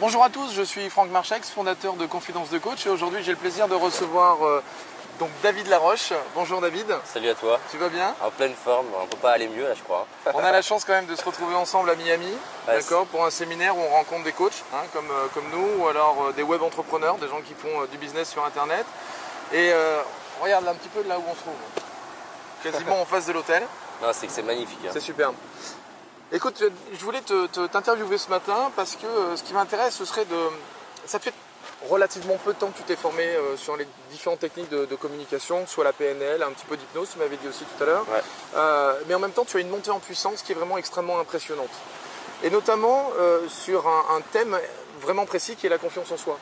Bonjour à tous, je suis Franck Marchex, fondateur de Confidence de Coach et aujourd'hui j'ai le plaisir de recevoir euh, donc David Laroche. Bonjour David. Salut à toi. Tu vas bien? En pleine forme, on peut pas aller mieux là je crois. On a la chance quand même de se retrouver ensemble à Miami, Ouais, d'accord, pour un séminaire où on rencontre des coachs hein, comme, euh, comme nous ou alors euh, des web entrepreneurs, des gens qui font du business sur internet. Et regarde là un petit peu de là où on se trouve. Quasiment en face de l'hôtel. Non, c'est que c'est magnifique. hein. C'est superbe. Écoute, je voulais te- te- t'interviewer ce matin parce que euh, ce qui m'intéresse, ce serait de. Ça fait relativement peu de temps que tu t'es formé euh, sur les différentes techniques de, de communication, soit la PNL, un petit peu d'hypnose, tu m'avais dit aussi tout à l'heure. Ouais. Euh, mais en même temps, tu as une montée en puissance qui est vraiment extrêmement impressionnante. Et notamment euh, sur un, un thème vraiment précis qui est la confiance en soi.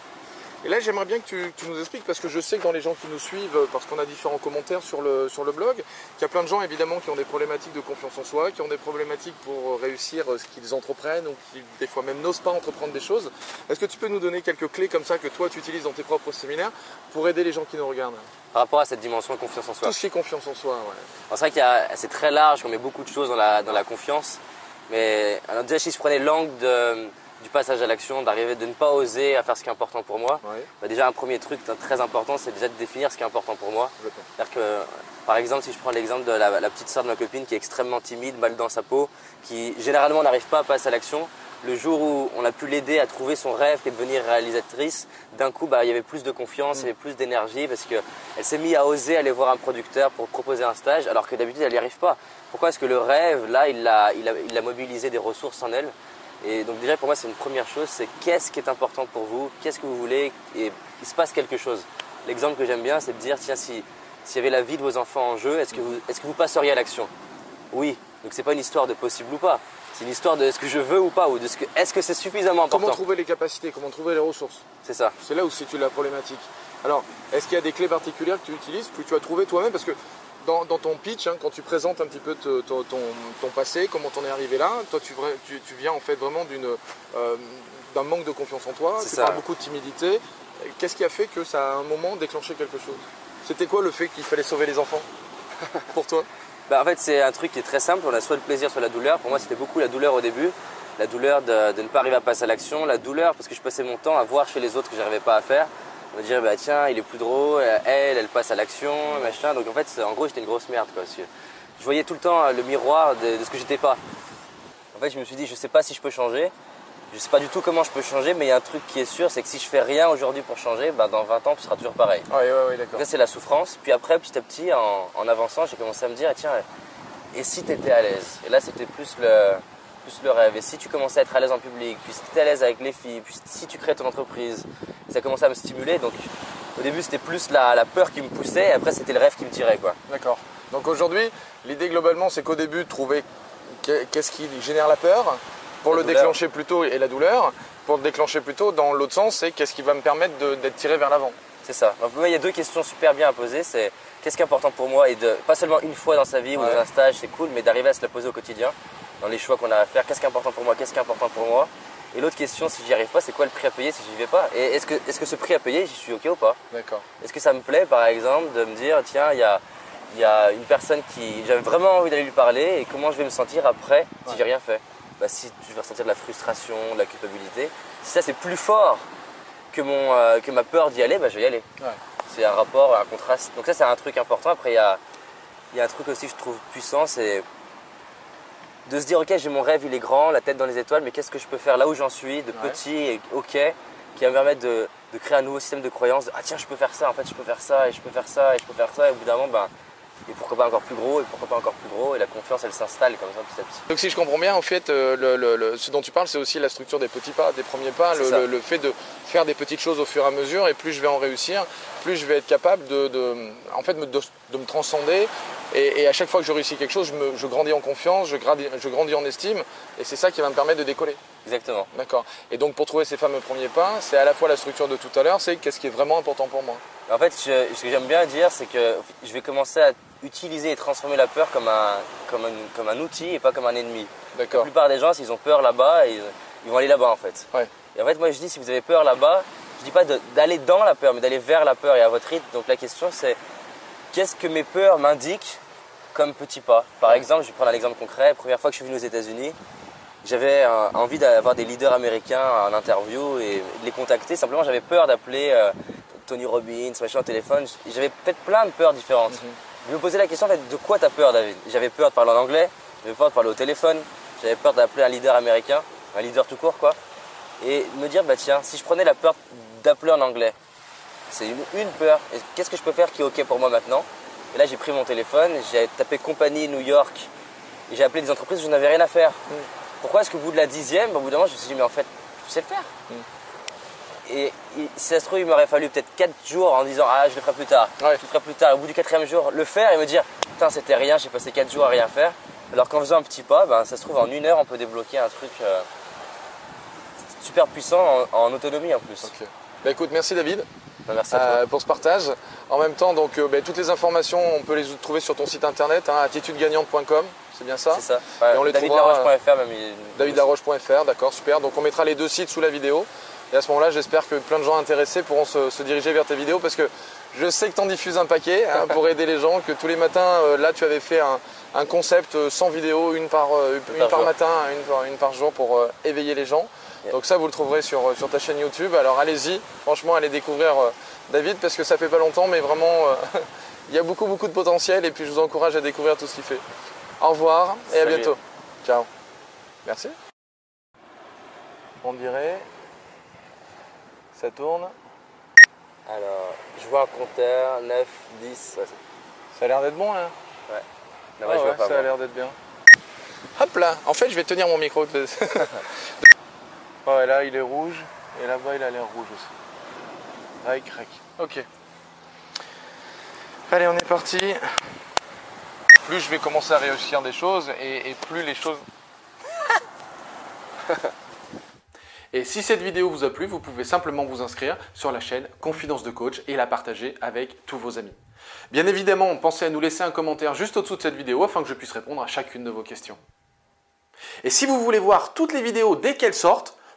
Et là, j'aimerais bien que tu, nous expliques, parce que je sais que dans les gens qui nous suivent, parce qu'on a différents commentaires sur le, sur le blog, qu'il y a plein de gens évidemment qui ont des problématiques de confiance en soi, qui ont des problématiques pour réussir ce qu'ils entreprennent, ou qui des fois même n'osent pas entreprendre des choses. Est-ce que tu peux nous donner quelques clés comme ça que toi tu utilises dans tes propres séminaires pour aider les gens qui nous regardent? Par rapport à cette dimension de confiance en soi. Tout ce qui est confiance en soi, ouais. C'est vrai qu'il y a- c'est très large, on met beaucoup de choses dans la, dans la confiance. Mais alors, déjà si je prenais l'angle de- du passage à l'action, d'arriver, de ne pas oser à faire ce qui est important pour moi, Ouais, bah, déjà un premier truc très important c'est déjà de définir ce qui est important pour moi. C'est-à-dire que, par exemple, si je prends l'exemple de la, la petite sœur de ma copine qui est extrêmement timide, mal dans sa peau, qui généralement n'arrive pas à passer à l'action, le jour où on a pu l'aider à trouver son rêve qui est de devenir réalisatrice, d'un coup, bah, il y avait plus de confiance, il y avait plus d'énergie parce qu'elle s'est mise à oser aller voir un producteur pour proposer un stage alors que d'habitude elle n'y arrive pas. Pourquoi est-ce que le rêve, là, il a, il, a, il a mobilisé des ressources en elle Et donc déjà pour moi c'est une première chose, c'est qu'est-ce qui est important pour vous, qu'est-ce que vous voulez et il se passe quelque chose. L'exemple que j'aime bien c'est de dire tiens si s'il y avait la vie de vos enfants en jeu, est-ce que vous, est-ce que vous passeriez à l'action? Oui. Donc c'est pas une histoire de possible ou pas. C'est une histoire de est-ce que je veux ou pas ou de ce que est-ce que c'est suffisamment important? Comment trouver les capacités, comment trouver les ressources? C'est ça. C'est là où se situe la problématique. Alors, est-ce qu'il y a des clés particulières que tu utilises, que tu as trouvées toi-même? Parce que dans, dans ton pitch, hein, quand tu présentes un petit peu te- ton, ton- ton passé, comment t'en es arrivé là, toi tu, vra- tu- tu viens en fait vraiment d'une, euh, d'un manque de confiance en toi, tu ça. parles beaucoup de timidité. Qu'est-ce qui a fait que ça a à un moment déclenché quelque chose? C'était quoi le fait qu'il fallait sauver les enfants pour toi? Bah, en fait, c'est un truc qui est très simple. On a soit le plaisir, soit la douleur. Pour moi, c'était beaucoup la douleur au début. La douleur de, de ne pas arriver à passer à l'action. La douleur parce que je passais mon temps à voir chez les autres que j'arrivais pas à faire. On dire, bah, tiens, il est plus drôle, elle, elle passe à l'action, machin. Donc en fait, en gros, j'étais une grosse merde. Quoi, parce que je voyais tout le temps euh, le miroir de, de ce que j'étais pas. En fait, je me suis dit, je sais pas si je peux changer. Je sais pas du tout comment je peux changer, mais il y a un truc qui est sûr, c'est que si je fais rien aujourd'hui pour changer, bah, dans 20 ans, tu seras toujours pareil. Oui, oui, oui, d'accord. Ça, c'est la souffrance. Puis après, petit à petit, en, en avançant, j'ai commencé à me dire, tiens, et si tu étais à l'aise? Et là, c'était plus le, plus le rêve. Et si tu commençais à être à l'aise en public, puis si étais à l'aise avec les filles, puis si tu créais ton entreprise, ça commençait à me stimuler. Donc au début, c'était plus la, la peur qui me poussait, et après, c'était le rêve qui me tirait. Quoi. D'accord. Donc aujourd'hui, l'idée globalement, c'est qu'au début, trouver qu'est- qu'est-ce qui génère la peur, pour La le douleur. déclencher plus tôt et la douleur, pour le déclencher plus tôt, dans l'autre sens, c'est qu'est-ce qui va me permettre d'être tiré vers l'avant. C'est ça. Donc, moi, il y a deux questions super bien à poser. C'est qu'est-ce qui est important pour moi et de pas seulement une fois dans sa vie ou Ouais. dans un stage, c'est cool, mais d'arriver à se la poser au quotidien, dans les choix qu'on a à faire. Qu'est-ce qui est important pour moi? Qu'est-ce qui est important pour moi? Et l'autre question, si j'y arrive pas, c'est quoi le prix à payer si j'y vais pas Et est-ce que, est-ce que ce prix à payer, j'y suis ok ou pas D'accord. Est-ce que ça me plaît, par exemple, de me dire tiens, il y a, y a une personne qui j'avais vraiment envie d'aller lui parler et comment je vais me sentir après si Ouais. j'ai rien fait? Bah, si je vais ressentir de la frustration, de la culpabilité, si ça c'est plus fort que, mon, euh, que ma peur d'y aller, bah, je vais y aller Ouais. c'est un rapport, un contraste. Donc ça, c'est un truc important. Après, il y a, il y a un truc aussi que je trouve puissant, c'est de se dire, ok, j'ai mon rêve, il est grand, la tête dans les étoiles, mais qu'est-ce que je peux faire là où j'en suis, de Ouais. petit et ok, qui va me permettre de, de créer un nouveau système de croyance. de, ah tiens, je peux faire ça, en fait, je peux faire ça, et je peux faire ça, et je peux faire ça, et au bout d'un moment, ben, et pourquoi pas encore plus gros, et pourquoi pas encore plus gros, et la confiance, elle s'installe comme ça petit à petit. Donc si je comprends bien, en fait, euh, le- le- le- ce dont tu parles, c'est aussi la structure des petits pas, des premiers pas, le, ça. le- le fait de faire des petites choses au fur et à mesure, et plus je vais en réussir, plus je vais être capable de, de- en fait, de me transcender. Et, et à chaque fois que je réussis quelque chose, je, me- je grandis en confiance, je grandis, je grandis en estime, et c'est ça qui va me permettre de décoller. Exactement. D'accord. Et donc pour trouver ces fameux premiers pas, c'est à la fois la structure de tout à l'heure, c'est qu'est-ce qui est vraiment important pour moi. En fait, je- ce que j'aime bien dire, c'est que je vais commencer à utiliser et transformer la peur comme un, comme un, comme un outil et pas comme un ennemi. La D'accord. plupart des gens, s'ils ont peur là-bas, ils, ils vont aller là-bas en fait. Ouais. Et en fait, moi je dis, si vous avez peur là-bas, je dis pas d'aller dans la peur, mais d'aller vers la peur et à votre rythme. Donc la question c'est, qu'est-ce que mes peurs m'indiquent comme petit pas Par exemple, je vais prendre un exemple concret. Première fois que je suis venu aux États-Unis, j'avais envie d'avoir des leaders américains en interview et de les contacter. Simplement, j'avais peur d'appeler euh, Tony Robbins, machin au téléphone. J'avais peut-être plein de peurs différentes. Mhm. Je me posais la question en fait, de quoi tu as peur, David? J'avais peur de parler en anglais, j'avais peur de parler au téléphone, j'avais peur d'appeler un leader américain, un leader tout court, quoi. Et me dire, bah tiens, si je prenais la peur d'appeler en anglais, c'est une, une peur. Et Qu'est-ce que je peux faire qui est OK pour moi maintenant? Et là, j'ai pris mon téléphone, j'ai tapé compagnie New York, et j'ai appelé des entreprises où je n'avais rien à faire. Pourquoi est-ce qu'au bout de la dixième, au bout d'un moment, je me suis dit, mais en fait, tu sais le faire. Et il- si ça se trouve, il m'aurait fallu peut-être 4 jours en disant, ah, je le ferai plus tard. Ouais. Je le ferai plus tard. Au bout du quatrième jour, le faire et me dire, putain, c'était rien, j'ai passé 4 jours à rien faire. Alors qu'en faisant un petit pas, ben, ça se trouve, en une heure, on peut débloquer un truc euh, super puissant en, en autonomie en plus. Ok. Bah, écoute, merci David merci à toi. euh, pour ce partage. En même temps, donc, euh, bah, toutes les informations, on peut les trouver sur ton site internet, hein, attitudegagnante.com, c'est bien ça C'est ça. Ouais, Et on les trouvera, DavidLaroche.fr, même. il- davidlaroche.fr, d'accord, super. Donc on mettra les deux sites sous la vidéo. Et à ce moment-là, j'espère que plein de gens intéressés pourront se, se diriger vers tes vidéos parce que je sais que tu en diffuses un paquet hein, pour aider les gens, que tous les matins, euh, là, tu avais fait un, un concept euh, sans vidéo, une par, euh, une par matin, une par, une par jour pour euh, éveiller les gens. Donc ça, vous le trouverez sur, euh, sur ta chaîne YouTube. Alors allez-y, franchement, allez découvrir euh, David parce que ça fait pas longtemps, mais vraiment, euh, il y a beaucoup, beaucoup de potentiel et puis je vous encourage à découvrir tout ce qu'il fait. Au revoir et à Salut. bientôt. Ciao. Merci. On dirait. Ça tourne. Alors, je vois un compteur, 9, 10. ouais, c'est- Ça a l'air d'être bon là. Là-bas, Ah je vois ouais, pas. ça a l'air d'être bien. Hop là. En fait, je vais tenir mon micro. ouais, là il est rouge et là-bas il a l'air rouge aussi. Là il craque. Ok. Allez, on est parti. Plus je vais commencer à réussir des choses et, et plus les choses. Et si cette vidéo vous a plu, vous pouvez simplement vous inscrire sur la chaîne Confidence de Coach et la partager avec tous vos amis. Bien évidemment, pensez à nous laisser un commentaire juste au-dessous de cette vidéo afin que je puisse répondre à chacune de vos questions. Et si vous voulez voir toutes les vidéos dès qu'elles sortent,